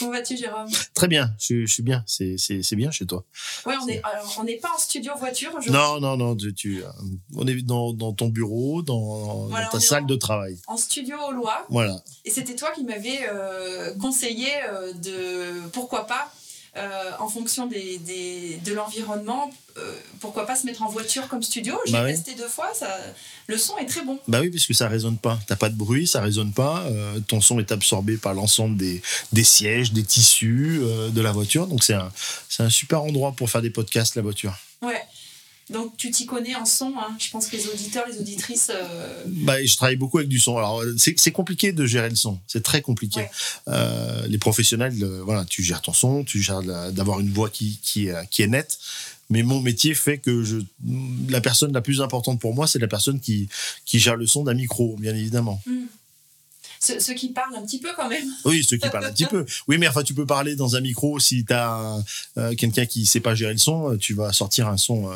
Comment vas-tu Jérôme? Très bien, je, je suis bien, c'est c'est- c'est bien chez toi. On est alors, on n'est pas en studio voiture aujourd'hui. Non, non, non, tu, tu, euh, on est dans, dans ton bureau, dans, Voilà, dans on ta salle en- de travail. En studio au Lois. Voilà. Et c'était toi qui m'avais euh, conseillé euh, de pourquoi pas, euh, en fonction des, des- de l'environnement, euh, pourquoi pas se mettre en voiture comme studio. J'ai Bah oui. testé deux fois, ça, le son est très bon. Bah oui, puisque ça résonne pas. T'as pas de bruit, ça résonne pas. euh, ton son est absorbé par l'ensemble des, des sièges, des tissus de la voiture. Donc c'est un, c'est un super endroit pour faire des podcasts, la voiture. Donc tu t'y connais en son, hein. je pense que les auditeurs, les auditrices. euh, Bah, je travaille beaucoup avec du son. Alors, c'est compliqué de gérer le son. C'est très compliqué. Ouais. Euh, les professionnels, euh, voilà, tu gères ton son, tu gères d'avoir une voix qui, qui, est, qui est nette. Mais mon métier fait que je, la personne la plus importante pour moi, c'est la personne qui, qui gère le son d'un micro, bien évidemment. Ceux, ceux qui parlent un petit peu quand même. Oui, ceux qui parlent un petit peu. Oui, mais enfin, tu peux parler dans un micro si tu as quelqu'un qui sait pas gérer le son, euh, tu vas sortir un son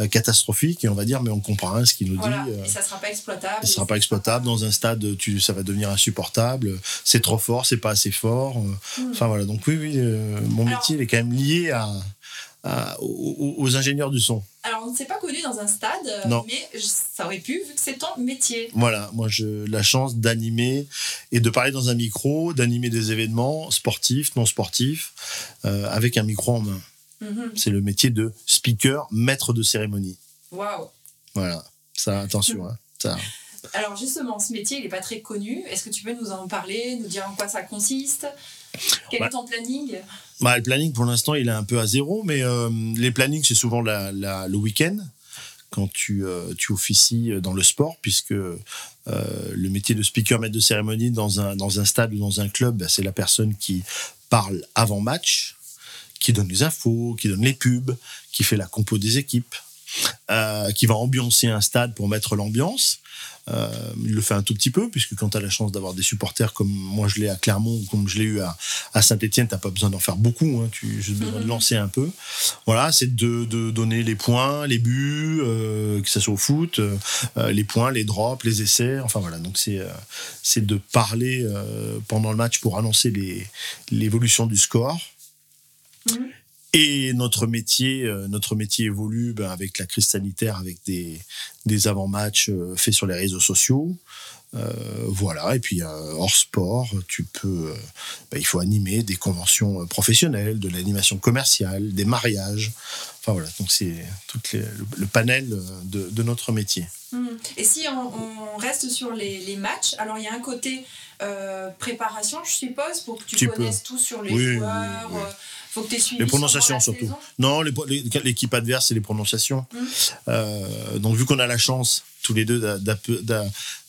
euh, catastrophique et on va dire, mais on comprend rien ce qu'il nous Voilà. dit. euh, Et ça sera pas exploitable. Ce sera pas exploitable dans un stade, tu, ça va devenir insupportable. C'est trop fort, c'est pas assez fort. euh, Mm. Enfin voilà. Donc oui, oui, euh, mon Alors- métier il est quand même lié à, à- aux, aux ingénieurs du son. Alors, on ne s'est pas connu dans un stade, euh, Non. mais je- ça aurait pu, vu que c'est ton métier. Voilà, moi j'ai la chance d'animer et de parler dans un micro, d'animer des événements sportifs, non sportifs, euh, avec un micro en main. Mhm. C'est le métier de speaker, maître de cérémonie. Waouh. Voilà, ça attention. hein, ça. Alors, justement, ce métier, il n'est pas très connu. Est-ce que tu peux nous en parler, nous dire en quoi ça consiste? Quel Bah. est ton planning? Bah, le planning, pour l'instant, il est un peu à zéro, mais euh, les plannings, c'est souvent la, la- le week-end, quand tu, euh, tu officies dans le sport, puisque euh, le métier de speaker, maître de cérémonie dans un, dans un stade ou dans un club, bah, c'est la personne qui parle avant match, qui donne les infos, qui donne les pubs, qui fait la compo des équipes, euh, qui va ambiancer un stade pour mettre l'ambiance. Euh, il le fait un tout petit peu, puisque quand tu as la chance d'avoir des supporters comme moi je l'ai à Clermont ou comme je l'ai eu à, à Saint-Etienne, tu pas besoin d'en faire beaucoup, hein, tu as juste besoin de Mhm. lancer un peu. Voilà, c'est de, de donner les points, les buts, euh, que ce soit au foot, euh, les points, les drops, les essais, enfin voilà, donc c'est c'est de parler pendant le match pour annoncer l'évolution du score. Mhm. Et notre métier, euh, notre métier évolue ben, avec la crise sanitaire, avec des, des avant-matchs euh, faits sur les réseaux sociaux. Euh, voilà, et puis euh, hors sport, tu peux, euh, ben, il faut animer des conventions professionnelles, de l'animation commerciale, des mariages. Enfin voilà, donc c'est tout les- le, le panel de, de notre métier. Mhm. Et si on, on reste sur les, les matchs, alors il y a un côté préparation, je suppose, pour que tu Tu connaisses tout sur les Oui, joueurs. oui. faut que tu suivi Les prononciations surtout. saison. Non, l'équipe adverse, c'est les prononciations. Mm. Euh, donc, vu qu'on a la chance, tous les deux,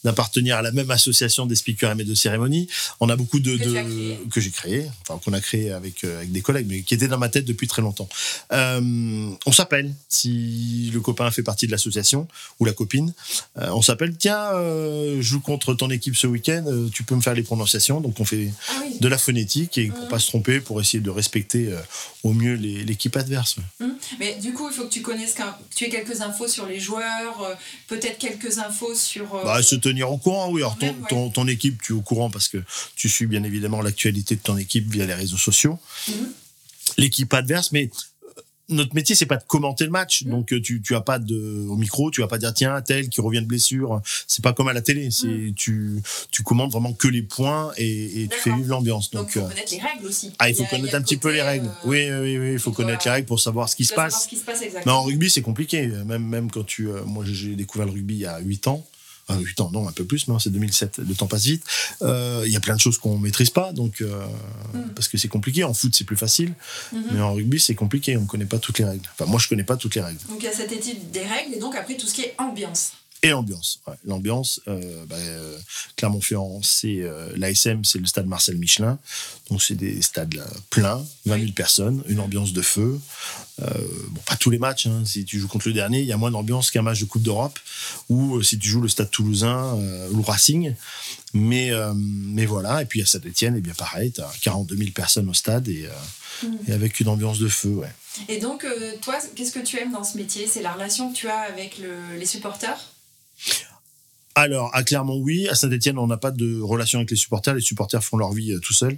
d'appartenir à la même association des speakers et maîtres de cérémonie, on a beaucoup de. Que de- j'ai créé, enfin, qu'on a créé avec, euh, avec des collègues, mais qui étaient dans ma tête depuis très longtemps. Euh, on s'appelle, si le copain fait partie de l'association, ou la copine, euh, on s'appelle, tiens, euh, je joue contre ton équipe ce week-end, tu peux me faire les prononciations. Donc, on fait Ah oui. de la phonétique et pour Mm. pas se tromper, pour essayer de respecter au mieux l'équipe adverse. Mhm. Mais du coup, il faut que tu connaisses, que tu aies quelques infos sur les joueurs, peut-être quelques infos sur. Bah, tenir au courant, oui. Alors, ton, ton, ton équipe, tu es au courant parce que tu suis bien évidemment l'actualité de ton équipe via les réseaux sociaux. Mhm. L'équipe adverse, mais euh, notre métier, c'est pas de commenter le match. Mhm. Donc, euh, tu, tu as pas de, au micro, tu vas pas dire, tiens, tel qui revient de blessure. C'est pas comme à la télé. C'est, Mhm. tu, tu commentes vraiment que les points et, et tu fais vivre l'ambiance. donc, il faut euh, connaître les règles aussi. ah, il faut a- connaître un petit peu les règles. euh, Oui, oui, oui, il faut connaître les règles pour savoir ce qui se passe. ce qui se passe Mais en rugby, c'est compliqué. Même, même quand tu. euh, moi, j'ai découvert le rugby il y a 8 ans. 8 ans, non, un peu plus, mais c'est 2007. Le temps passe vite. Euh, Il y a plein de choses qu'on maîtrise pas, donc euh, Mm. parce que c'est compliqué. En foot, c'est plus facile, Mhm. mais en rugby, c'est compliqué. On connaît pas toutes les règles. Enfin, moi, je connais pas toutes les règles. Donc il y a cette étude des règles et donc après tout ce qui est ambiance. Et l'ambiance. Ouais, l'ambiance, euh, bah, euh, Clermont-Ferrand, c'est euh, l'ASM, c'est le stade Marcel Michelin. Donc, c'est des stades là, pleins, 20 000 personnes, une ambiance de feu. Euh, bon, pas tous les matchs. hein. Si tu joues contre le dernier, il y a moins d'ambiance qu'un match de Coupe d'Europe. Ou euh, si tu joues le stade toulousain euh, ou le Racing. Mais, euh, mais voilà. Et puis, à Saint-Etienne, et bien pareil, tu as 42 000 personnes au stade et, euh, Mm. et avec une ambiance de feu. Ouais. Et donc, euh, toi, qu'est-ce que tu aimes dans ce métier? C'est la relation que tu as avec le- les supporters? Alors, à Clermont, oui. À Saint-Etienne, on n'a pas de relation avec les supporters. Les supporters font leur vie euh, tout seuls.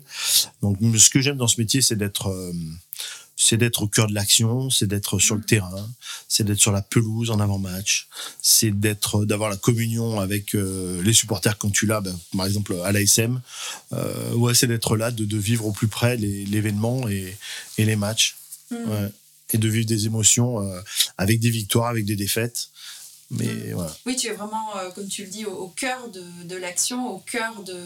Donc, ce que j'aime dans ce métier, c'est d'être, euh, c'est d'être au cœur de l'action, c'est d'être sur le terrain, c'est d'être sur la pelouse en avant-match, c'est d'être, d'avoir la communion avec euh, les supporters quand tu l'as, ben, par exemple à l'ASM. Euh, ouais, c'est d'être là, de, de vivre au plus près l'événement et, et les matchs. Mm. Ouais. Et de vivre des émotions euh, avec des victoires, avec des défaites. Mais Mm. voilà. Oui, tu es vraiment, euh, comme tu le dis, au, au cœur de, de l'action, au cœur de,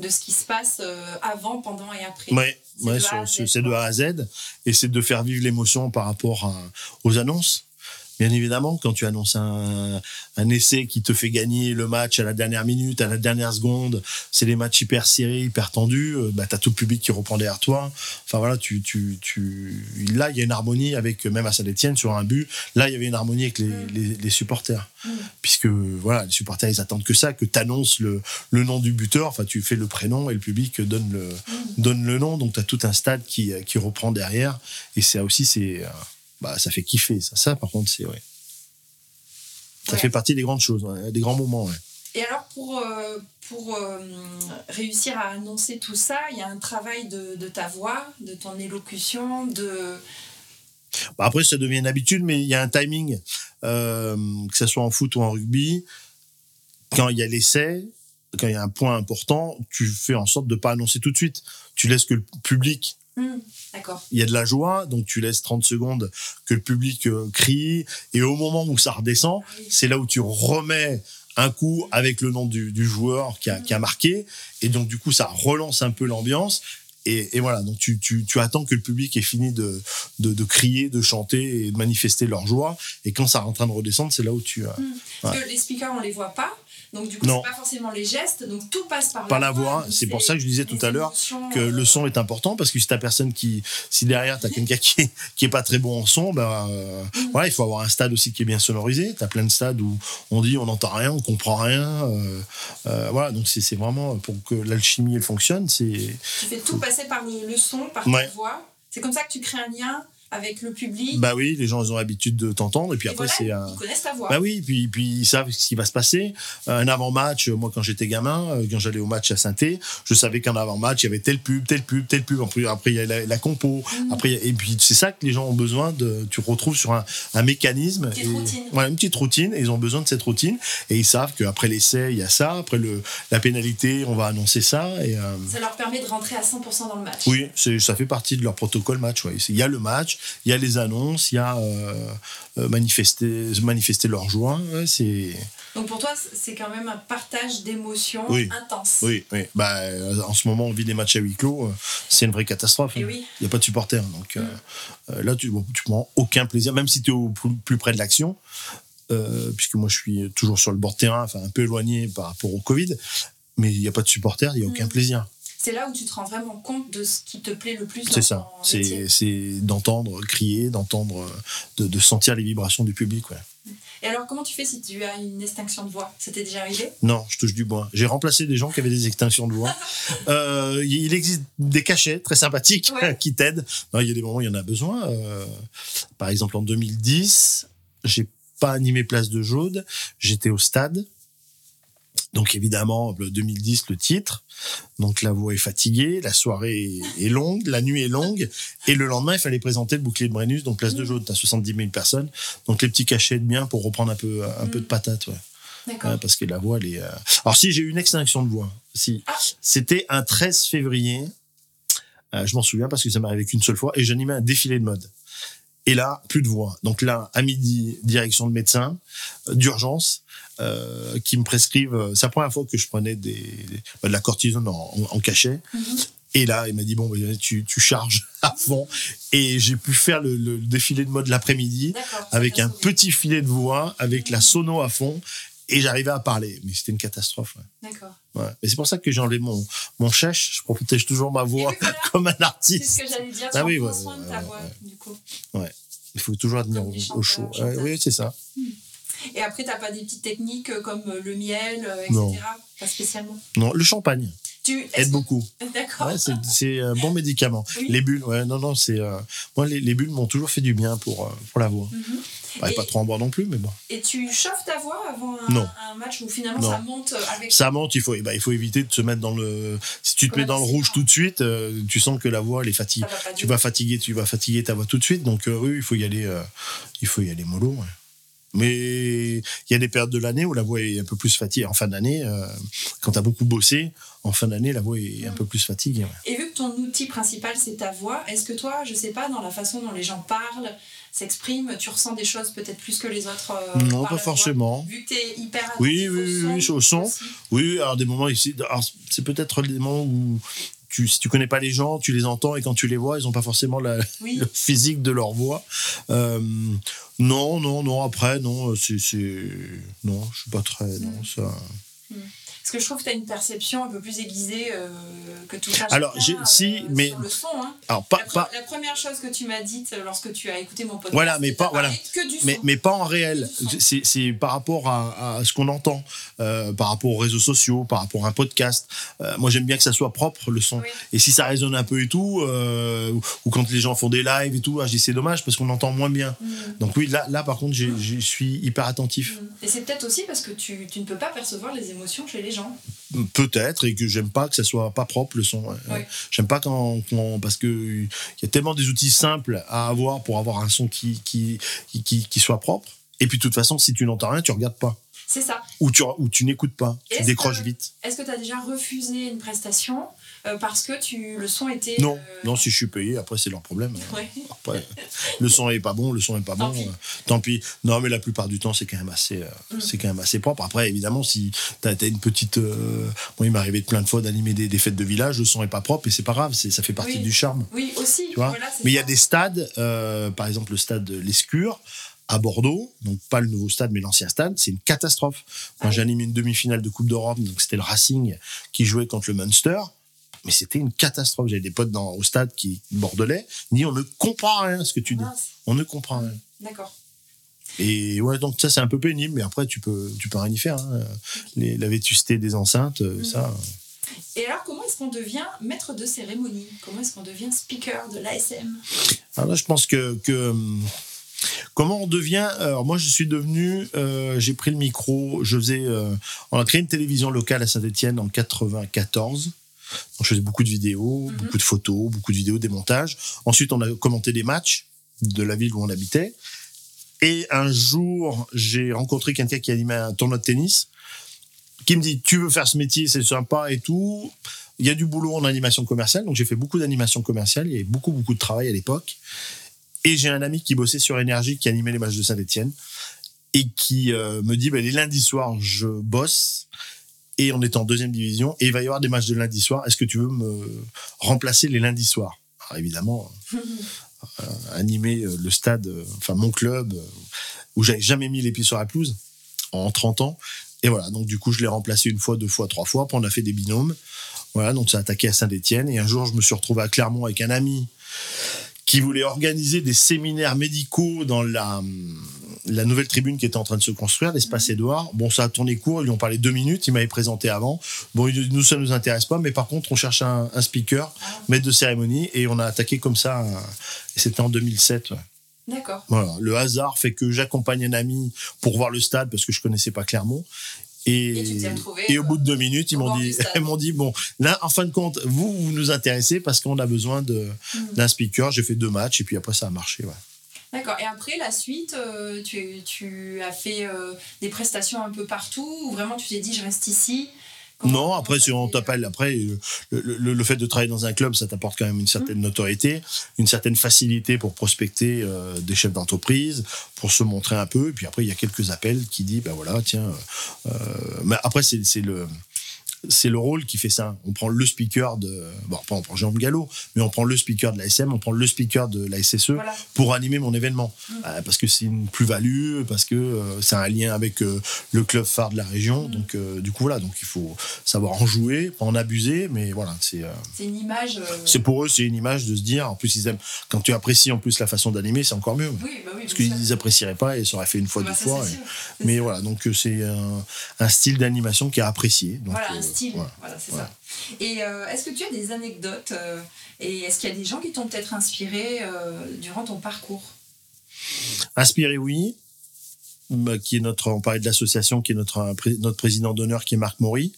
de ce qui se passe euh, avant, pendant et après. Ouais, C'est ouais, de A à Z, c'est c'est de quoi. A à Z. Et c'est de faire vivre l'émotion par rapport à- aux annonces. Bien évidemment, quand tu annonces un, un essai qui te fait gagner le match à la dernière minute, à la dernière seconde, c'est des matchs hyper serrés, hyper tendus, euh, bah, tu as tout le public qui reprend derrière toi. Enfin voilà, tu, tu, tu... là, il y a une harmonie avec, même à Saint-Etienne, sur un but, là, il y avait une harmonie avec les, Mm. les, les supporters. Mm. Puisque voilà, les supporters, ils attendent que ça, que tu annonces le, le nom du buteur, enfin tu fais le prénom et le public donne le, Mm. donne le nom, donc tu as tout un stade qui, qui reprend derrière. Et ça aussi, c'est, euh, bah, ça fait kiffer. Ça, ça par contre, c'est ouais. Ça Ouais. fait partie des grandes choses, ouais, des grands moments. Et alors, pour, euh, pour euh, réussir à annoncer tout ça, il y a un travail de, de ta voix, de ton élocution, de... Bah, après, ça devient une habitude, mais il y a un timing, euh, que ce soit en foot ou en rugby. Quand il y a l'essai, quand il y a un point important, tu fais en sorte de ne pas annoncer tout de suite. Tu laisses que le public Hmm, D'accord. il y a de la joie, donc tu laisses 30 secondes que le public euh, crie, et au moment où ça redescend, Ah oui. c'est là où tu remets un coup avec le nom du, du joueur qui a, qui a marqué, et donc du coup ça relance un peu l'ambiance, et, et voilà, donc tu, tu, tu attends que le public ait fini de, de, de crier, de chanter et de manifester leur joie, et quand ça est en train de redescendre, c'est là où tu... euh, Parce que les speakers, on les voit pas, donc du coup, Non. c'est pas forcément les gestes, donc tout passe par, Par la voix, c'est pour ça que je disais tout à l'heure que euh, le son est important parce que si t'as personne qui, si derrière t'as quelqu'un qui est, qui est pas très bon en son, ben euh, Mm. voilà, il faut avoir un stade aussi qui est bien sonorisé. T'as plein de stades où on dit on n'entend rien, on comprend rien, euh, euh, voilà. Donc c'est c'est vraiment pour que l'alchimie elle fonctionne, c'est Tu fais tout passer par le, le son, par Ouais. ta voix. C'est comme ça que tu crées un lien avec le public. bah oui, les gens ils ont l'habitude de t'entendre et puis Et après voilà, c'est un Ils connaissent ta voix. Bah oui, puis, puis ils savent ce qui va se passer. Un avant-match, moi quand j'étais gamin, euh, quand j'allais au match à saint je savais qu'en avant-match, il y avait telle pub, telle pub, telle pub. Après, après, il y a la, la compo. Mhm. Après, et puis c'est ça que les gens ont besoin de. Tu retrouves sur un, un mécanisme. Petite et- routine. Voilà, une petite routine. Et ils ont besoin de cette routine. Et ils savent qu'après l'essai, il y a ça. Après le, la pénalité, on va annoncer ça. Et, euh, Ça leur permet de rentrer à 100% dans le match. oui, ça fait partie de leur protocole match. ouais. Il y a le match, il y a les annonces, il y a euh, euh, manifester, manifester leur joie. ouais, c'est Donc pour toi, c'est quand même un partage d'émotions Oui. intense. oui, oui. Bah, euh, en ce moment, on vit des matchs à huis clos. C'est une vraie catastrophe. Et hein. oui. Il n'y a pas de supporters. Donc euh, euh, là, tu, bon, tu prends aucun plaisir, même si tu es au plus, près de l'action. euh, puisque moi, je suis toujours sur le bord de terrain, enfin un peu éloigné par rapport au Covid. Mais il n'y a pas de supporters, il n'y a aucun Mm. plaisir. C'est là où tu te rends vraiment compte de ce qui te plaît le plus C'est ça. C'est c'est d'entendre crier, d'entendre, euh, de, de sentir les vibrations du public. Ouais. Et alors, comment tu fais si tu as une extinction de voix? C'était déjà arrivé? Non, je touche du bois. J'ai remplacé des gens qui avaient des extinctions de voix. Euh, il existe des cachets très sympathiques Ouais. qui t'aident. Il y a des moments où il y en a besoin. Euh, par exemple, en 2010, j'ai pas animé Place de Jaude. J'étais au stade. Donc évidemment, le 2010, le titre. Donc la voix est fatiguée, la soirée est longue, la nuit est longue. Et le lendemain, il fallait présenter le bouclier de Brennus, donc Place de Jaude. T'as 70 000 personnes. Donc les petits cachets de bien pour reprendre un peu, un peu de patate. Ouais. D'accord. Ouais, parce que la voix, elle est. euh, Alors, si j'ai eu une extinction de voix, si. Ah. C'était un 13 février. Euh, je m'en souviens parce que ça m'est arrivé qu'une seule fois et j'animais un défilé de mode. Et là, plus de voix. Donc là, à midi, direction de médecin, euh, d'urgence, euh, qui me prescrivent. euh, C'est la première fois que je prenais des, des- de la cortisone en, cachet. Mhm. Et là, il m'a dit bon, ben, tu, tu charges à fond. Et j'ai pu faire le, le défilé de mode l'après-midi avec un petit filet de voix, avec la sono à fond. et j'arrivais à parler, mais c'était une catastrophe. ouais. D'accord. Ouais. Et c'est pour ça que j'ai enlevé mon, mon chèche. Je protège toujours ma voix Et oui, voilà. comme un C'est artiste. ce que j'allais dire. Ah oui, ouais, soin de ta voix, du coup. Il faut toujours tenir au, chaud. Oui, c'est ça. Et après, t'as pas des petites techniques euh, comme euh, le miel, euh, etc. Non. Pas spécialement. Non, le champagne Tu aide beaucoup. D'accord. Ouais, c'est- un bon médicament. Oui. Les bulles, ouais, non, non, c'est. euh, moi, les, les bulles m'ont toujours fait du bien pour, pour la voix. Mhm. Ouais, Et- Pas trop en boire non plus, mais bon. Et tu chauffes ta voix avant un, match où finalement Non. ça monte avec. Ça monte, il faut, eh ben, il faut éviter de se mettre dans le. Si tu te mets dans le rouge tout de suite, euh, tu sens que la voix, elle est fatiguée. va Tu vas fatiguer, tu vas fatiguer ta voix tout de suite. Donc euh, oui, il faut y aller, il faut y aller mollo. ouais. Mais il y a des périodes de l'année où la voix est un peu plus fatiguée. En fin d'année, euh, quand tu as beaucoup bossé, en fin d'année, la voix est un peu plus fatiguée. ouais. Et vu que ton outil principal c'est ta voix, est-ce que toi, je sais pas, dans la façon dont les gens parlent, s'expriment, tu ressens des choses peut-être plus que les autres euh, Non, pas forcément. voix Vu que tu es hyper Oui, oui, oui, oui, au son. Oui, alors des moments ici, c'est peut-être des moments où tu, si tu connais pas les gens, tu les entends et quand tu les vois, ils n'ont pas forcément la, Oui. le physique de leur voix. Euh, non, non, non. Après, non, c'est, c'est, non, je suis pas très, non, Mm. ça. Parce que je trouve que tu as une perception un peu plus aiguisée euh, que tout ça. Alors, j'ai- si, mais- Sur le son, hein. Alors pas, La, pre- pas, la première chose que tu m'as dite lorsque tu as écouté mon podcast, Voilà, mais pas- voilà. que du son. mais, mais pas en réel. C'est, par rapport à, à ce qu'on entend, euh, par rapport aux réseaux sociaux, par rapport à un podcast. Euh, moi, j'aime bien que ça soit propre le son. Oui. Et si ça résonne un peu et tout, euh, ou, quand les gens font des lives et tout, ah, je dis c'est dommage parce qu'on entend moins bien. Mm. Donc oui, là, là par contre, j'ai- je suis hyper attentif. Et c'est peut-être aussi parce que tu, tu ne peux pas percevoir les émotions chez les gens. Peut-être, et que j'aime pas que ça soit pas propre le son. Oui. J'aime pas quand, quand- parce que il y a tellement des outils simples à avoir pour avoir un son qui qui, qui, soit propre. Et puis de toute façon, si tu n'entends rien, tu regardes pas C'est ça. ou tu ou tu n'écoutes pas, tu décroches que- vite. Est-ce que tu as déjà refusé une prestation euh, parce que tu, le son était. Non, euh, non, si je suis payé, après c'est leur problème. Ouais. Après, le son est pas bon, le son est pas Tant bon. pis. euh, tant pis. Non, mais la plupart du temps, c'est quand même assez, Mm. c'est quand même assez propre. Après, évidemment, si t'as as une petite, moi, il m'est arrivé de plein de fois d'animer des, des fêtes de village, le son est pas propre et c'est pas grave, ça fait partie Oui. du charme. Oui, aussi. Tu vois? voilà, c'est Mais il y a des stades, par exemple le stade de l'Escure à Bordeaux, donc pas le nouveau stade mais l'ancien stade, c'est une catastrophe. Quand Ah oui. j'ai animé une demi-finale de Coupe d'Europe, donc c'était le Racing qui jouait contre le Munster, mais c'était une catastrophe. J'avais des potes dans, au stade qui bordelais, ni on ne comprend rien à ce que tu dis. On ne comprend rien. D'accord. Et ouais, donc ça c'est un peu pénible, mais après tu peux, tu peux rien y faire. hein. Les, la vétusté des enceintes, euh, Mm. ça. Et alors, comment est-ce qu'on devient maître de cérémonie? Comment est-ce qu'on devient speaker de l'ASM Alors là, je pense que, que, hum, comment on devient. Alors moi, je suis devenu. euh, j'ai pris le micro. Je faisais. euh, on a créé une télévision locale à Saint-Étienne en 94. Donc, je faisais beaucoup de vidéos, Mhm. beaucoup de photos, beaucoup de vidéos, des montages. Ensuite, on a commenté des matchs de la ville où on habitait. Et un jour, j'ai rencontré quelqu'un qui animait un tournoi de tennis, qui me dit Tu veux faire ce métier, c'est sympa et tout. Il y a du boulot en animation commerciale, donc j'ai fait beaucoup d'animation commerciale. Il y avait beaucoup, beaucoup de travail à l'époque. Et j'ai un ami qui bossait sur Énergie, qui animait les matchs de Saint-Etienne, et qui euh, me dit bah, Les lundis soirs, je bosse, et on est en deuxième division, et il va y avoir des matchs de lundi soir. Est-ce que tu veux me remplacer les lundis soirs? Alors évidemment, euh, animer euh, le stade, euh, enfin mon club, euh, où j'avais jamais mis les pieds sur la pelouse en 30 ans. Et voilà, donc du coup, je l'ai remplacé une fois, deux fois, trois fois. Puis on a fait des binômes. Voilà, donc ça a attaqué à Saint-Etienne. Et un jour, je me suis retrouvé à Clermont avec un ami qui voulait organiser des séminaires médicaux dans la, la nouvelle tribune qui était en train de se construire, l'espace Édouard. Bon, ça a tourné court, ils lui ont parlé deux minutes, il m'avait présenté avant. Bon, il- nous, ça nous intéresse pas, mais par contre, on cherche un, un speaker, maître de cérémonie, et on a attaqué comme ça. Et c'était en 2007. ouais. D'accord. Voilà, le hasard fait que j'accompagne un ami pour voir le stade parce que je connaissais pas Clermont. Et, Et tu t'es retrouvé, et au euh, bout de deux minutes, ils m'ont dit, ils m'ont dit, bon, là, en fin de compte, vous, vous nous intéressez parce qu'on a besoin de, Mhm. d'un speaker. J'ai fait deux matchs et puis après, ça a marché. Ouais. D'accord. Et après, la suite, euh, tu, tu as fait euh, des prestations un peu partout ou vraiment tu t'es dit, je reste ici non, après, si on t'appelle, après, euh, le, le- le fait de travailler dans un club, ça t'apporte quand même une certaine notoriété, une certaine facilité pour prospecter euh, des chefs d'entreprise, pour se montrer un peu. Et puis après, il y a quelques appels qui disent, ben voilà, tiens. euh, mais après, c'est c'est le. C'est le rôle qui fait ça. On prend le speaker de, bon, pas on prend Jean Gallo, mais on prend le speaker de la SM, on prend le speaker de la SSE Voilà. pour animer mon événement. Mm. Euh, parce que c'est une plus-value, parce que euh, c'est un lien avec euh, le club phare de la région. Mm. Donc, du coup, voilà. Donc, il faut savoir en jouer, pas en abuser, mais voilà, c'est. une image. c'est pour eux, c'est une image de se dire. En plus, ils aiment. Quand tu apprécies en plus la façon d'animer, c'est encore mieux. Oui, bah oui. Parce qu'ils apprécieraient pas et ça aurait fait une fois, Bah, deux fois. et- Mais sûr. voilà, donc c'est un, un style d'animation qui est apprécié. Donc, Voilà, un style. voilà. Voilà, c'est ça. Et euh, est-ce que tu as des anecdotes euh, et est-ce qu'il y a des gens qui t'ont peut-être inspiré euh, durant ton parcours? Inspiré, oui. Bah, Qui est notre, on parlait de l'association, qui est notre, notre président d'honneur, qui est Marc Maury,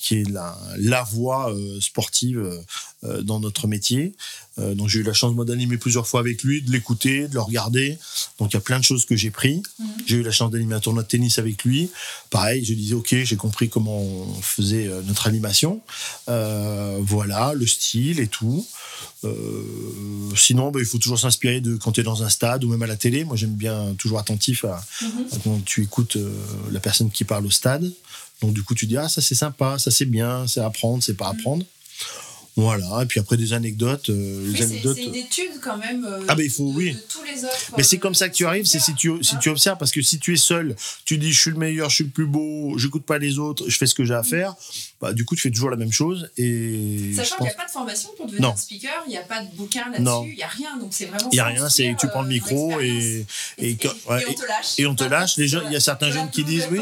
qui est la, la voix euh, sportive euh, euh, dans notre métier. Euh, donc j'ai eu la chance moi d'animer plusieurs fois avec lui, de l'écouter, de le regarder. Donc il y a plein de choses que j'ai pris. Mhm. J'ai eu la chance d'animer un tournoi de tennis avec lui. Pareil, je disais ok, j'ai compris comment on faisait notre animation. Voilà, le style et tout. Sinon, bah, il faut toujours s'inspirer de quand tu es dans un stade ou même à la télé. Moi, j'aime bien toujours attentif à, Mhm. à quand tu écoutes la personne qui parle au stade. Donc, du coup, tu dis ah ça c'est sympa, ça c'est bien, c'est apprendre, c'est pas à apprendre. Voilà. Et puis après des anecdotes, euh, Oui, anecdotes. c'est une étude quand même. euh, Ah, ben, il faut- de, oui. de tous les autres. Mais c'est euh, comme ça que tu arrives, c'est si tu, si Hein. tu observes, parce que si tu es seul, tu dis je suis le meilleur, je suis le plus beau, j'écoute pas les autres, je fais ce que j'ai à faire, bah, du coup tu fais toujours la même chose. Et Sachant je qu'il n'y a pas de formation pour devenir Non. speaker, il n'y a pas de bouquin là-dessus, il n'y a rien. Donc c'est vraiment. il y a rien, c'est tu prends le euh, micro et, et, Et, on te lâche. et on te lâche. Les il y a certains jeunes qui disent oui.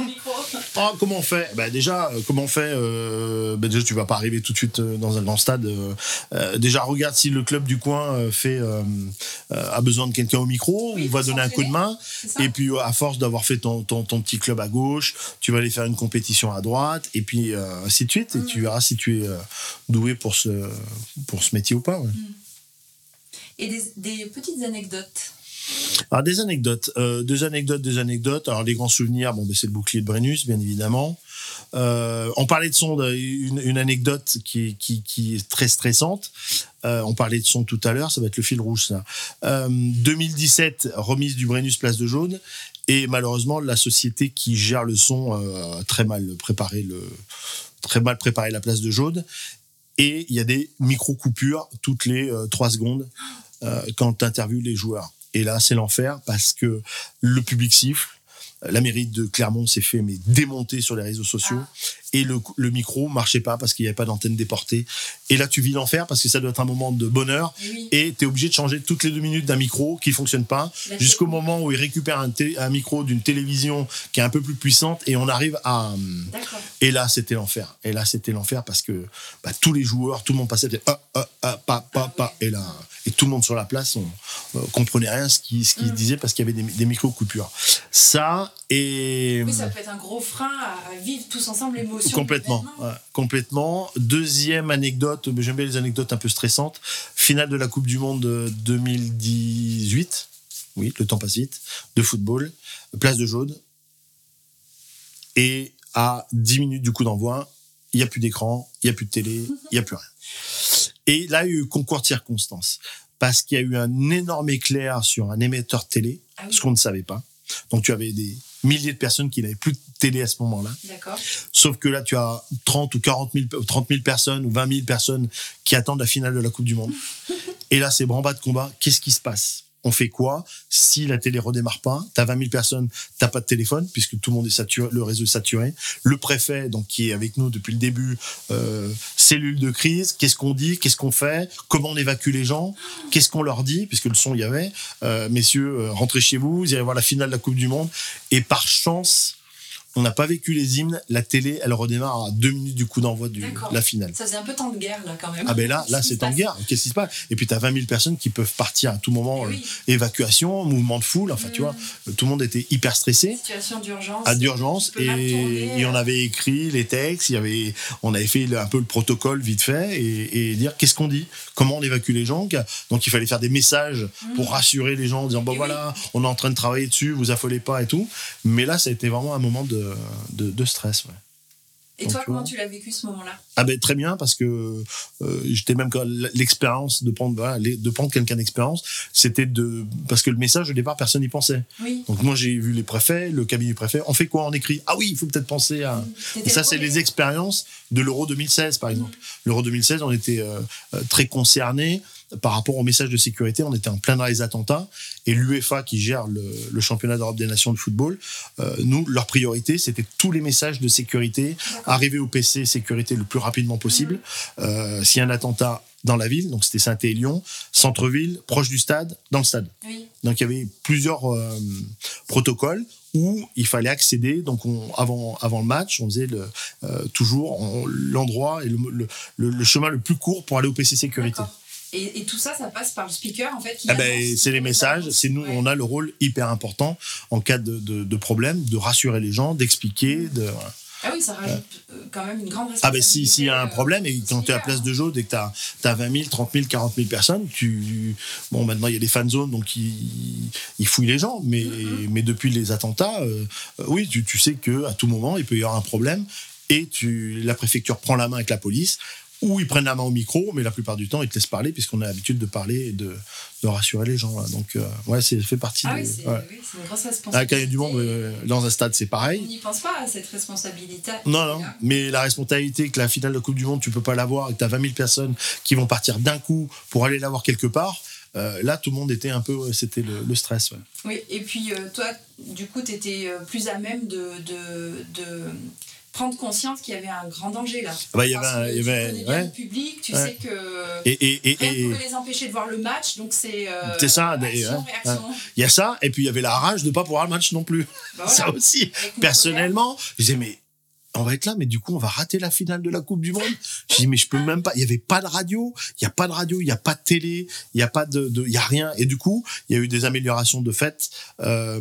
Ah, comment on fait? Bah Déjà, euh, comment on fait euh, bah Déjà, tu vas pas arriver tout de suite euh, dans un grand stade. Euh, euh, déjà, regarde si le club du coin euh, fait, euh, a besoin de quelqu'un au micro Oui, ou va donner un coup de main. Et puis, à force d'avoir fait ton, ton, ton petit club à gauche, tu vas aller faire une compétition à droite, et puis ainsi de suite. Et Mm. tu verras si tu es doué pour ce, pour ce métier ou pas. ouais. Et des, des petites anecdotes. Alors, des anecdotes. Euh, deux anecdotes, deux anecdotes. Alors, les grands souvenirs, bon, ben, c'est le bouclier de Brennus, bien évidemment. Euh, on parlait de son, une, anecdote qui est, très stressante. Euh, on parlait de son tout à l'heure, ça va être le fil rouge, ça. Euh, 2017, remise du Brennus Place de Jaune. Et malheureusement, la société qui gère le son a très mal préparé le, très mal préparé la place de Jaune. Et il y a des micro-coupures toutes les trois secondes quand tu les joueurs. Et là, c'est l'enfer parce que le public siffle. La mairie de Clermont s'est fait mais démonter sur les réseaux sociaux Ah. et le, le micro marchait pas parce qu'il n'y avait pas d'antenne déportée. Et là, tu vis l'enfer parce que ça doit être un moment de bonheur Et oui, et tu es obligé de changer toutes les deux minutes d'un micro qui fonctionne pas jusqu'au moment où il récupère un, micro d'une télévision qui est un peu plus puissante et on arrive à, D'accord. et là, c'était l'enfer. Et là, c'était l'enfer parce que bah, tous les joueurs, tout le monde passait, ah, ah, ah, pas, pas, pas. Et là, et tout le monde sur la place, on euh, comprenait rien ce qui, ce qui se Mm. disait parce qu'il y avait des, des micro-coupures. Ça, et. Oui, ça peut être un gros frein à, à vivre tous ensemble l'émotion. Complètement, ouais, complètement. Deuxième anecdote, j'aime bien les anecdotes un peu stressantes. Finale de la Coupe du Monde euh, 2018. Oui, le temps passe vite. De football. Place de Jaune. Et à 10 minutes du coup d'envoi, il n'y a plus d'écran, il n'y a plus de télé, il n'y a plus rien. Et là, il y a eu concours de circonstances. Parce qu'il y a eu un énorme éclair sur un émetteur télé, Ah oui, ce qu'on ne savait pas. Donc tu avais des milliers de personnes qui n'avaient plus de télé à ce moment-là. d'accord. Sauf que là, tu as 30 ou 40 000, 30 000 personnes ou 20 000 personnes qui attendent la finale de la Coupe du Monde. Et là, c'est branle-bas de combat. Qu'est-ce qui se passe? On fait quoi Si la télé redémarre pas, tu as 20 000 personnes, t'as pas de téléphone puisque tout le monde est saturé, le réseau est saturé. Le préfet, donc qui est avec nous depuis le début, euh, cellule de crise. Qu'est-ce qu'on dit? Qu'est-ce qu'on fait? Comment on évacue les gens? Qu'est-ce qu'on leur dit? Puisque le son il y avait. Euh, messieurs, euh, rentrez chez vous. Vous irez voir la finale de la Coupe du Monde. Et par chance, on n'a pas vécu les hymnes. La télé, elle redémarre à deux minutes du coup d'envoi de la finale. Ça faisait un peu temps de guerre, là, quand même. Ah ben là, là c'est en passe guerre. Qu'est-ce qui se passe? Et puis tu as 20 000 personnes qui peuvent partir à tout moment. Eh euh, oui, évacuation, mouvement de foule. Enfin, tu Mm. vois, tout le monde était hyper stressé situation d'urgence. à d'urgence et, et on avait écrit les textes, il y avait, on avait fait un peu le protocole vite fait et, et dire qu'est-ce qu'on dit, comment on évacue les gens? Donc il fallait faire des messages pour Mm. rassurer les gens en disant bon Et voilà, on est en train de travailler dessus, vous affolez pas et tout. Mais là, ça a été vraiment un moment de, de, de stress. ouais. Et Donc, toi, tu comment tu l'as vécu ce moment-là? Ah ben très bien parce que euh, j'étais même quand l'expérience de prendre de prendre quelqu'un d'expérience, c'était de parce que le message au départ personne n'y pensait. Oui. Donc moi j'ai vu les préfets, le cabinet du préfet, on fait quoi? On écrit ah oui il faut peut-être penser à T'étais et ça c'est les expériences de l'Euro 2016 par exemple. L'Euro 2016 on était euh, euh, très concernés par rapport au message de sécurité, on était en plein dans les attentats et l'UEFA qui gère le, le championnat d'Europe des nations de football, euh, nous leur priorité c'était tous les messages de sécurité arriver au PC sécurité le plus rapidement possible. Euh, S'il y a un attentat dans la ville, donc c'était Saint-Élion, centre-ville, proche du stade, dans le stade. Oui. Donc il y avait plusieurs euh, protocoles où il fallait accéder. Donc on, avant, avant le match, on faisait le, euh, toujours l'endroit et le- le chemin le plus court pour aller au PC sécurité. Et, et tout ça, ça passe par le speaker, en fait. Ah ben, c'est les messages, c'est nous, Ouais. on a le rôle hyper important en cas de, de, de problème, de rassurer les gens, d'expliquer, de. Ah oui, ça rajoute euh, quand même une grande Ah responsabilité. ben si s'il y a un euh, problème et quand tu es à speaker, place de Jaude et que tu as, 20 000, 30 000, 40 000 personnes, tu bon maintenant il y a des fan zones donc ils, ils fouillent les gens mais Mm-hmm. mais depuis les attentats euh, oui tu, tu sais que à tout moment il peut y avoir un problème et tu la préfecture prend la main avec la police ou ils prennent la main au micro mais la plupart du temps ils te laissent parler puisqu'on a l'habitude de parler et de, de rassurer les gens là. donc euh, ouais c'est fait partie Ah des- oui, c'est ouais. oui, c'est une grosse responsabilité. Ah, quand il y a du monde euh, dans un stade c'est pareil On n'y pense pas à cette responsabilité. non, non, mais la responsabilité que la finale de Coupe du Monde, tu peux pas l'avoir et que tu as 20 000 personnes qui vont partir d'un coup pour aller l'avoir quelque part, euh, là, tout le monde était un peu. C'était le, le stress. ouais. Oui, et puis euh, toi, du coup, tu étais plus à même de, de, de prendre conscience qu'il y avait un grand danger là. Ah bah, il y avait un- y tu avait- ouais. le public, tu Ouais. sais que Et et- et- rien et- pouvait les empêcher de voir le match, donc c'est. euh, C'est ça, action, il y a ça, et puis il y avait la rage de pas pouvoir le match non plus. Bah voilà. Ça aussi. Personnellement, je disais, mais on va être là, mais du coup, on va rater la finale de la Coupe du Monde. Je dis, mais je peux même pas. Il y avait pas de radio, il y a pas de radio, il y a pas de télé, il y a pas de, de- il y a rien. Et du coup, il y a eu des améliorations de fait euh,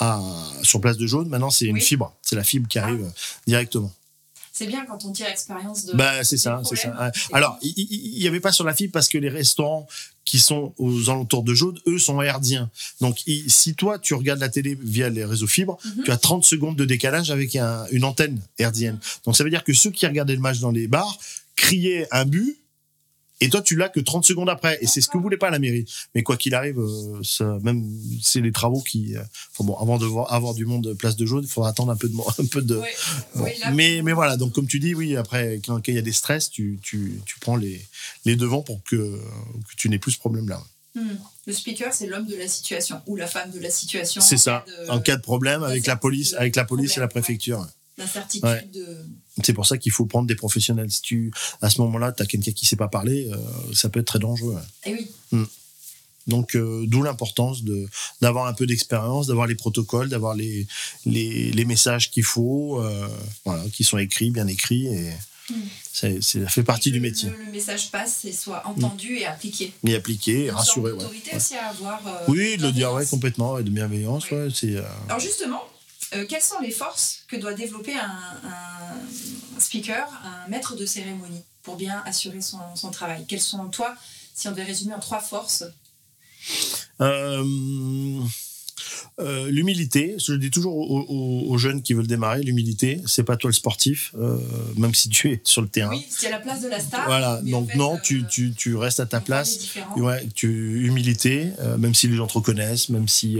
à, sur place de jaune. Maintenant, c'est une fibre. C'est la fibre qui arrive euh, directement. C'est bien quand on tire expérience de. Bah, c'est ça, c'est ça. Alors, il il- il y avait pas sur la fibre parce que les restaurants qui sont aux alentours de Jaude, eux, sont herdiens. Donc, si toi, tu regardes la télé via les réseaux fibres, Mhm. tu as 30 secondes de décalage avec un- une antenne herdienne. Donc, ça veut dire que ceux qui regardaient le match dans les bars criaient un but, et toi, tu l'as que 30 secondes après. Et c'est ce que voulait pas la mairie. Mais quoi qu'il arrive, euh, ça, même, c'est les travaux qui, euh, enfin bon, avant de voir, avoir du monde place de Jaude, il faudra attendre un peu de, un peu de, Bon, là, mais, mais voilà, donc comme tu dis, oui, après, quand il y a des stress, tu, tu, tu prends les, les devants pour que, que tu n'aies plus ce problème-là. hmm, Le speaker, c'est l'homme de la situation ou la femme de la situation. C'est ça. En cas de problème avec la police, avec la police et la Problème, Ouais. de- C'est pour ça qu'il faut prendre des professionnels. Si tu, à ce moment-là, tu as quelqu'un qui sait pas parler, euh, ça peut être très dangereux. ouais. Eh oui. Donc, euh, d'où l'importance d'avoir un peu d'expérience, d'avoir les protocoles, d'avoir les, les, les messages qu'il faut, euh, voilà, qui sont écrits, bien écrits, et Mm. c'est- ça fait partie Et du métier. Le, le message passe et soit entendu et appliqué. Et et rassurer. sorte ouais. aussi à avoir. Oui, de le dire, ouais, complètement, ouais, de bienveillance, Oui. c'est. Alors justement, euh, quelles sont les forces que doit développer un, speaker, un maître de cérémonie, pour bien assurer son, son travail? Quelles sont, toi, si on devait résumer en trois forces? Euh, euh, l'humilité, je le dis toujours aux, aux- aux jeunes qui veulent démarrer, l'humilité, c'est pas toi le sportif, euh, même si tu es sur le terrain. Oui, c'est à la place de la star. Voilà, en donc fait, non, euh, tu, tu, tu restes à ta place. Ouais, tu humilité, même si les gens te reconnaissent, même si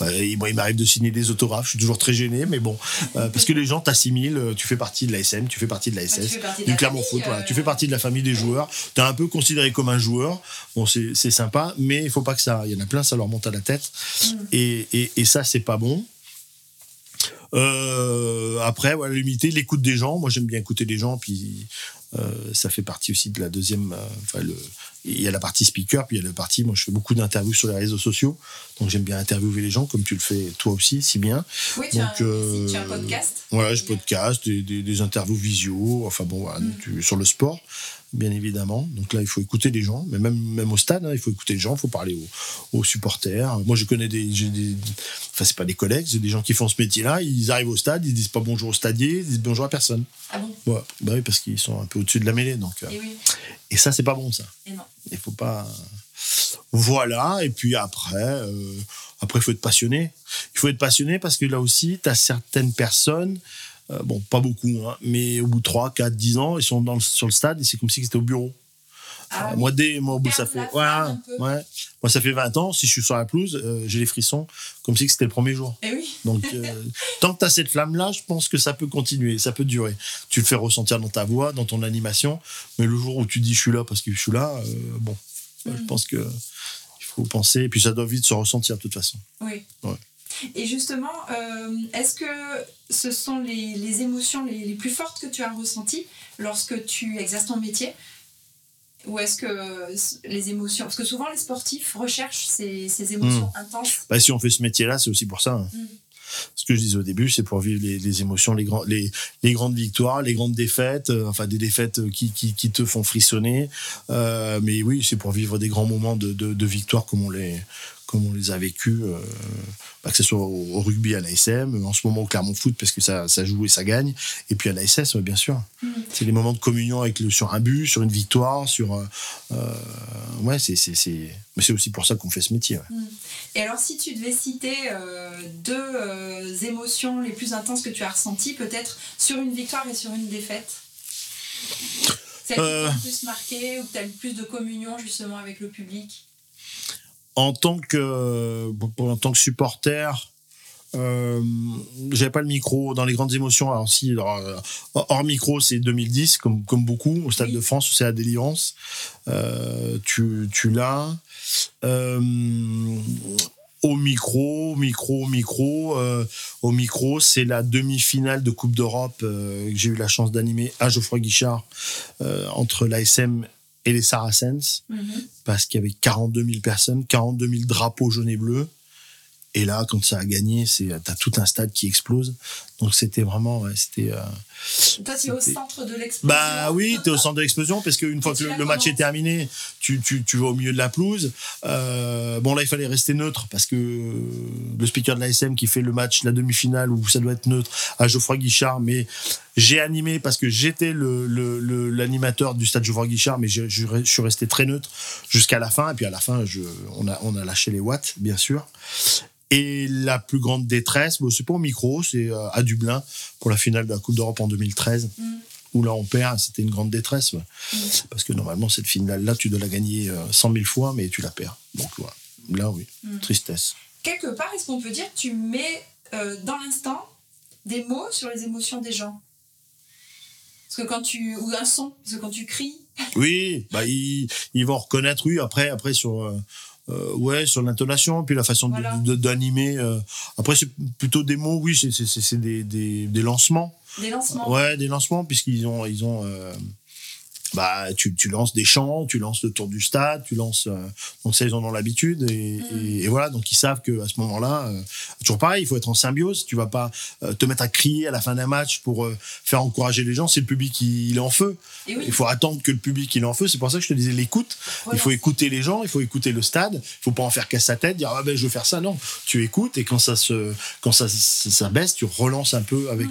ouais, il- bon, il m'arrive de signer des autographes, je suis toujours très gêné, mais bon, parce que les gens t'assimilent, tu fais partie de la SM, tu fais partie de la Bah, SS, de du Clermont Foot, voilà, tu fais partie de la famille des joueurs, tu es un peu considéré comme un joueur, bon c'est c'est sympa, mais il faut pas que ça, il y en a plein, ça leur monte à la tête, Mm. et, et, et ça c'est pas bon. Euh, après, voilà, l'humilité, l'écoute des gens. Moi, j'aime bien écouter les gens, puis euh, ça fait partie aussi de la deuxième. euh, il y a la partie speaker, puis il y a la partie. Moi, je fais beaucoup d'interviews sur les réseaux sociaux, donc j'aime bien interviewer les gens, comme tu le fais toi aussi, si bien. Oui, tu as, Donc, un, euh, tu as un podcast. Voilà, je podcast, des, des, des interviews visio, enfin bon, voilà, tu- sur le sport, bien évidemment. Donc là, il faut écouter les gens, mais même, même au stade, hein, il faut écouter les gens, il faut parler aux, aux supporters. Moi, je connais des, des, enfin c'est pas des collègues, c'est des gens qui font ce métier-là. Ils arrivent au stade, ils disent pas bonjour au stadier, ils disent bonjour à personne. Ah bon? Ouais, bah oui, parce qu'ils sont un peu au-dessus de la mêlée, donc. euh, Et oui. et ça, c'est pas bon, ça. Et non. Il faut pas. Voilà. Et puis après, euh, après, il faut être passionné. Il faut être passionné parce que là aussi, tu as certaines personnes Euh, bon, pas beaucoup, hein, mais au bout de 3, 4, 10 ans, ils sont dans sur le stade et c'est comme si c'était au bureau. Ah Euh, moi, dès, moi, au bout, ça fait, voilà, ouais. Moi, ça fait 20 ans. Si je suis sur la pelouse, euh, j'ai les frissons comme si c'était le premier jour. Eh oui. Donc, euh, tant que tu as cette flamme-là, je pense que ça peut continuer, ça peut durer. Tu le fais ressentir dans ta voix, dans ton animation, mais le jour où tu dis je suis là parce que je suis là, bon, je Mm. pense que il faut penser, et puis ça doit vite se ressentir de toute façon. Oui. Ouais. Et justement, est-ce que ce sont les, les émotions les, les plus fortes que tu as ressenties lorsque tu exerces ton métier? Ou est-ce que les émotions... Parce que souvent, les sportifs recherchent ces, ces émotions intenses. Bah, si on fait ce métier-là, c'est aussi pour ça. hein. Mm. Ce que je disais au début, c'est pour vivre les, les émotions, les, grands, les, les grandes victoires, les grandes défaites, euh, enfin des défaites euh, qui, qui, qui te font frissonner. Euh, mais oui, c'est pour vivre des grands moments de, de, de victoire comme on les, comme on les a vécus, euh, bah, que ce soit au, au rugby à l'ASM, en ce moment au Clermont Foot parce que ça, ça joue et ça gagne, et puis à l'ASS, bien sûr. Mm. C'est des moments de communion avec le, sur un but, sur une victoire, sur. euh, euh, ouais, c'est, c'est, c'est, mais c'est aussi pour ça qu'on fait ce métier. ouais. Et alors, si tu devais citer euh, deux émotions les plus intenses que tu as ressenties, peut-être sur une victoire et sur une défaite? Celle qui t'a le plus marqué ou que tu as le plus de communion justement avec le public? En tant que en tant que supporter euh, j'avais pas le micro dans les grandes émotions. Alors si alors, euh, hors micro c'est 2010 comme comme beaucoup au stade Oui. de France où c'est la délivrance. Euh, tu tu l'as. Euh, au micro, micro, micro, au micro, c'est la demi-finale de Coupe d'Europe que j'ai eu la chance d'animer à Geoffroy Guichard entre l'ASM et les Saracens parce qu'il y avait 42 000 personnes, 42 000 drapeaux jaunes et bleus. Et là, quand ça a gagné, c'est t'as tout un stade qui explose. Donc c'était vraiment, ouais, c'était. euh, Toi, tu es au centre de l'explosion. Bah oui, t'es au centre de l'explosion parce qu'une fois que le, match est terminé, tu, tu, tu vas au milieu de la pelouse. Euh, bon là, il fallait rester neutre parce que le speaker de l'ASM qui fait le match, la demi-finale où ça doit être neutre, à Geoffroy Guichard, mais j'ai animé parce que j'étais le, l'animateur du stade Geoffroy Guichard, mais je, je, je suis resté très neutre jusqu'à la fin. Et puis à la fin, je, on, a, on a lâché les watts, bien sûr. Et la plus grande détresse, bon, c'est pas au micro, c'est euh, à Dublin pour la finale de la Coupe d'Europe en 2013 Mm. où là on perd, c'était une grande détresse. ouais. Mm. Parce que normalement, cette finale-là, tu dois la gagner euh, 100 000 fois, mais tu la perds. Donc voilà. Là, oui, Mm. tristesse. Quelque part, est-ce qu'on peut dire que tu mets euh, dans l'instant des mots sur les émotions des gens? Parce que quand tu. ou un son, parce que quand tu cries. Oui, bah, ils, ils vont reconnaître, oui, après, après sur, euh, euh, ouais, sur l'intonation, puis la façon Voilà. d'animer. euh. Après, c'est plutôt des mots, oui, c'est- des, des, des lancements. Des lancements. Ouais, des lancements, puisqu'ils ont. Ils ont euh, bah, tu, tu lances des chants, tu lances le tour du stade, tu lances. euh, donc, ça, ils en ont l'habitude. Et, Mm. et, et voilà, donc ils savent qu'à ce moment-là, euh, toujours pareil, il faut être en symbiose. Tu vas pas euh, te mettre à crier à la fin d'un match pour euh, faire encourager les gens. C'est le public qui il est en feu. Oui, Il faut attendre que le public il est en feu. C'est pour ça que je te disais l'écoute. Il faut écouter les gens, il faut écouter le stade. Il faut pas en faire qu'à sa tête, dire ah ben je veux faire ça. Non, tu écoutes et quand ça se, quand ça, ça, baisse, tu relances un peu avec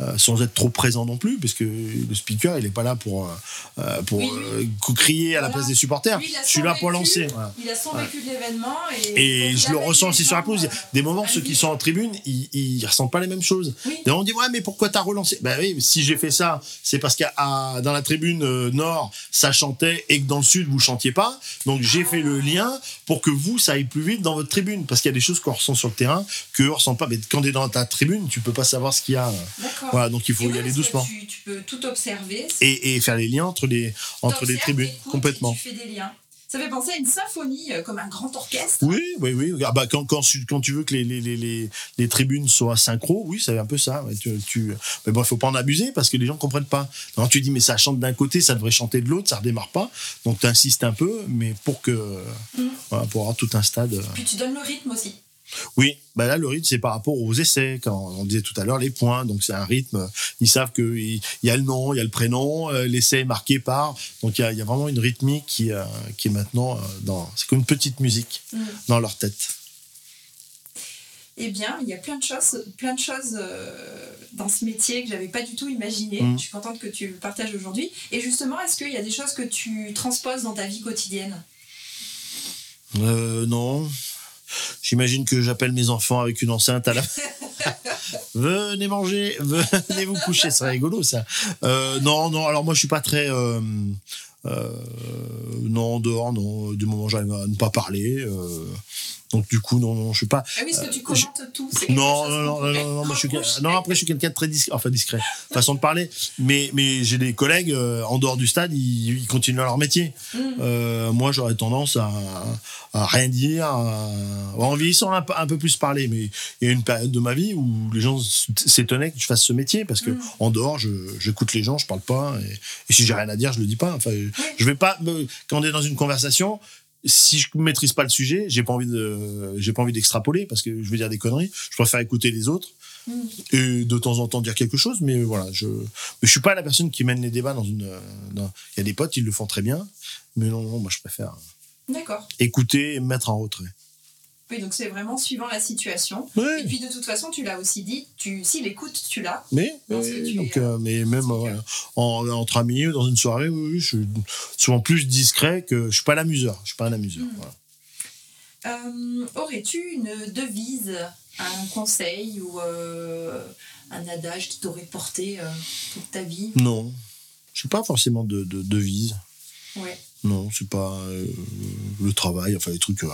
Mm. sans être trop présent non plus, parce que le speaker il est pas là pour euh, pour Oui, euh, crier à la place des supporters. Lui, je suis là pour lancer. voilà. Il a son vécu de l'événement. Et, je le ressens aussi sur la pelouse. Des moments, ceux qui sont en tribune, ils, ils ressentent pas les mêmes choses. Oui. Et on dit ouais mais pourquoi t'as relancé? Ben oui, si j'ai fait ça, c'est parce qu'à dans la tribune euh, nord ça chantait et que dans le sud vous chantiez pas. Donc j'ai fait le lien pour que vous ça aille plus vite dans votre tribune parce qu'il y a des choses qu'on ressent sur le terrain que on ressent pas. Mais quand t'es dans ta tribune, tu peux pas savoir ce qu'il y a. Voilà, donc il faut Et y aller doucement Tu, tu peux tout observer. et, et faire les liens entre les entre les t'écoutes, complètement. Tu fais des liens. Ça fait penser à une symphonie, euh, comme un grand orchestre. Oui, oui, oui. Ah bah, quand, quand, tu- quand tu veux que les, les, les, les, tribunes soient synchro, oui, c'est un peu ça. ouais. Tu, tu- Mais bon, il faut pas en abuser parce que les gens comprennent pas. Alors, tu dis, mais ça chante d'un côté, ça devrait chanter de l'autre, ça redémarre pas. Donc tu insistes un peu, mais pour que Mm. voilà, pour avoir tout un stade. euh, Puis tu donnes le rythme aussi. Oui, bah là le rythme c'est par rapport aux essais. Quand on disait tout à l'heure les points, donc c'est un rythme. Ils savent que il il y a le nom, il y a le prénom, euh, l'essai est marqué par. Donc il y a, il y a vraiment une rythmique qui, euh, qui est maintenant euh, dans. C'est comme une petite musique Mm. dans leur tête. Eh bien, il y a plein de choses, plein de choses euh, dans ce métier que j'avais pas du tout imaginé. Mm. Je suis contente que tu le partages aujourd'hui. Et justement, est-ce qu'il y a des choses que tu transposes dans ta vie quotidienne? Euh, non. J'imagine que j'appelle mes enfants avec une enceinte à la. venez manger, venez vous coucher, c'est rigolo ça. Euh, non, non, alors moi je suis pas très. Euh, euh, non, dehors, non, du moment où j'arrive à ne pas parler. Donc du coup, non, non, je suis pas. Ah oui, parce que tu Euh, commentes tout. Non, non, non, non, fait. non, non, moi, je suis, quel- non, après je suis quelqu'un de très discret, enfin discret, façon de parler. Mais, mais j'ai des collègues euh, en dehors du stade, ils, ils continuent leur métier. Mm. Euh, moi, j'aurais tendance à, à rien dire, à, en vieillissant un, peu- un peu plus parler. Mais il y a une période de ma vie où les gens s'étonnaient que je fasse ce métier parce que Mm. en dehors, j'écoute les gens, je parle pas. Et, et si j'ai rien à dire, je le dis pas. Enfin, je vais pas. me- quand on est dans une conversation, si je maîtrise pas le sujet, j'ai pas envie de, j'ai pas envie d'extrapoler parce que je vais dire des conneries. Je préfère écouter les autres Mm. et de temps en temps dire quelque chose. Mais voilà, je, je suis pas la personne qui mène les débats dans une. Il y a des potes, ils le font très bien, mais non, non, moi je préfère D'accord. écouter et me mettre en retrait. Oui, donc c'est vraiment suivant la situation. Et puis de toute façon, tu l'as aussi dit, tu, s'il écoute, tu l'as. Mais, tu donc, es, euh, mais même euh, en, entre amis ou dans une soirée, oui, oui, je suis souvent plus discret que je suis pas l'amuseur. Je suis pas un amuseur. Mm. voilà. Euh, Aurais-tu une devise, un conseil ou un adage qui t'aurait porté toute ta vie? Non, je suis pas forcément de, de devise. Ouais. Non, c'est pas euh, le travail, enfin les trucs euh,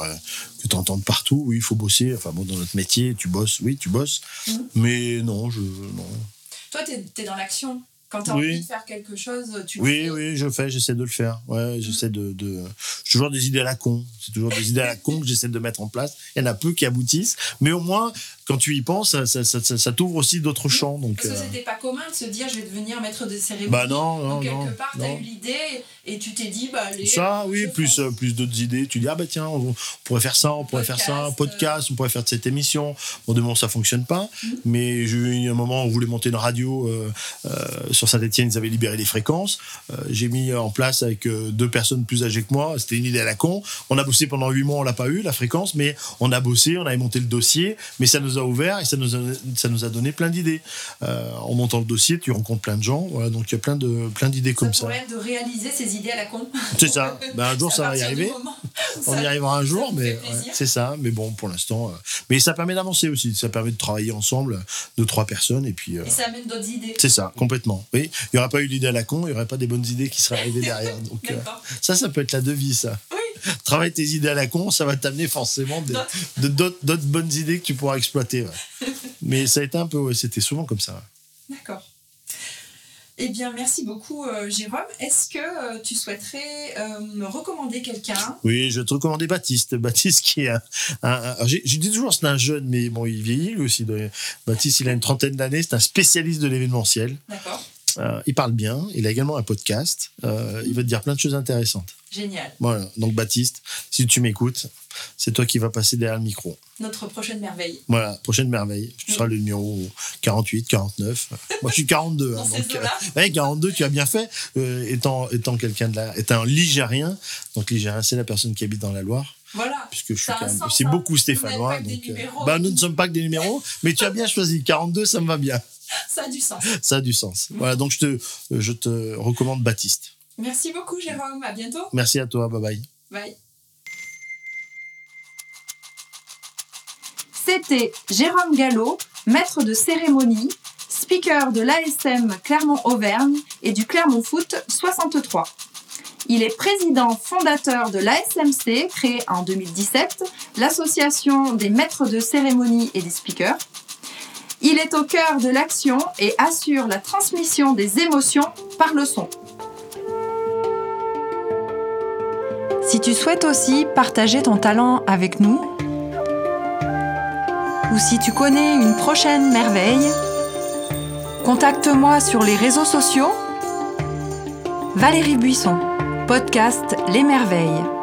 que tu entends partout. Oui, il faut bosser. Enfin bon, dans notre métier, tu bosses, oui, tu bosses. Mhm. Mais non, je non. Toi, tu es, dans l'action. Quand tu as Oui. envie de faire quelque chose, tu Oui, fais. oui, je fais, j'essaie de le faire. Ouais, j'essaie de, de. J'ai toujours des idées à la con. C'est toujours des idées à la con que j'essaie de mettre en place. Il y en a peu qui aboutissent, mais au moins, quand tu y penses, ça, ça, ça, ça- ça t'ouvre aussi d'autres champs. Donc, Parce que euh, c'était pas commun de se dire je vais devenir maître de cérémonie. bah non, non, Donc quelque non. part, tu as non. eu l'idée et tu t'es dit, bah allez. Ça, oui, plus, euh, plus d'autres idées. Tu dis, ah bah tiens, on, on pourrait faire ça, on pourrait faire ça, un Podcast, podcast, on pourrait faire de cette émission. Bon, de moment, ça fonctionne pas. Mhm. Mais j'ai eu un moment où on voulait monter une radio euh, euh, sur Saint-Etienne, ils avaient libéré les fréquences. Euh, j'ai mis en place avec euh, deux personnes plus âgées que moi. C'était une idée à la con. On a bossé pendant huit mois, on l'a pas eu, la fréquence, mais on a bossé, on avait monté le dossier, mais ça nous a ouvert et ça nous a, ça nous a donné plein d'idées. Euh, en montant le dossier, tu rencontres plein de gens. Voilà, donc il y a plein de plein d'idées comme ça pourrait être de réaliser ses idées à la con. C'est ça. Ben, un jour, ça va y arriver. On ça- y arrivera un jour, mais ouais, c'est ça. Mais bon, pour l'instant, euh, mais ça permet d'avancer aussi. Ça permet de travailler ensemble, deux trois personnes, et puis euh, Et ça amène d'autres idées. c'est ça, complètement. Oui, il y aurait pas eu l'idée à la con, il y aurait pas des bonnes idées qui seraient arrivées derrière. Donc ça, ça peut être la devise. Ça. Travaille tes idées à la con, ça va t'amener forcément D'autres. de- bonnes idées que tu pourras exploiter. ouais. mais ça a été un peu, ouais, c'était souvent comme ça. ouais. D'accord. Eh bien, merci beaucoup, euh, Jérôme. Est-ce que euh, tu souhaiterais euh, me recommander quelqu'un? Oui, je vais te recommander Baptiste. Baptiste qui est un. un- un- alors, j'ai- je dis toujours c'est un jeune, mais bon, il vieillit lui aussi. Baptiste, il a une trentaine d'années, c'est un spécialiste de l'événementiel. D'accord. Euh, il parle bien, il a également un podcast. Euh, il va te dire plein de choses intéressantes. Génial. Voilà, donc Baptiste, si tu m'écoutes, c'est toi qui vas passer derrière le micro. Notre prochaine merveille. Voilà, prochaine merveille. Tu seras le numéro 48, 49. Moi, je suis 42. hein, donc, euh, eaux-là. ouais, 42, tu as bien fait. Euh, étant étant quelqu'un de la, étant un Ligérien, donc Ligérien, c'est la personne qui habite dans la Loire Voilà. puisque je suis quand même c'est beaucoup stéphanois. donc, euh, bah, nous ne sommes pas que des numéros, mais tu as bien choisi. 42, ça me va bien. Ça a du sens. Ça a du sens. Voilà, donc je te, je te recommande Baptiste. Merci beaucoup, Jérôme. À bientôt. Merci à toi. Bye bye. Bye. C'était Jérôme Gallo, maître de cérémonie, speaker de l'ASM Clermont-Auvergne et du Clermont Foot 63. Il est président fondateur de l'ASMC, créée en 2017, l'association des maîtres de cérémonie et des speakers. Il est au cœur de l'action et assure la transmission des émotions par le son. Si tu souhaites aussi partager ton talent avec nous, ou si tu connais une prochaine merveille, contacte-moi sur les réseaux sociaux. Valérie Buisson, podcast Les Merveilles.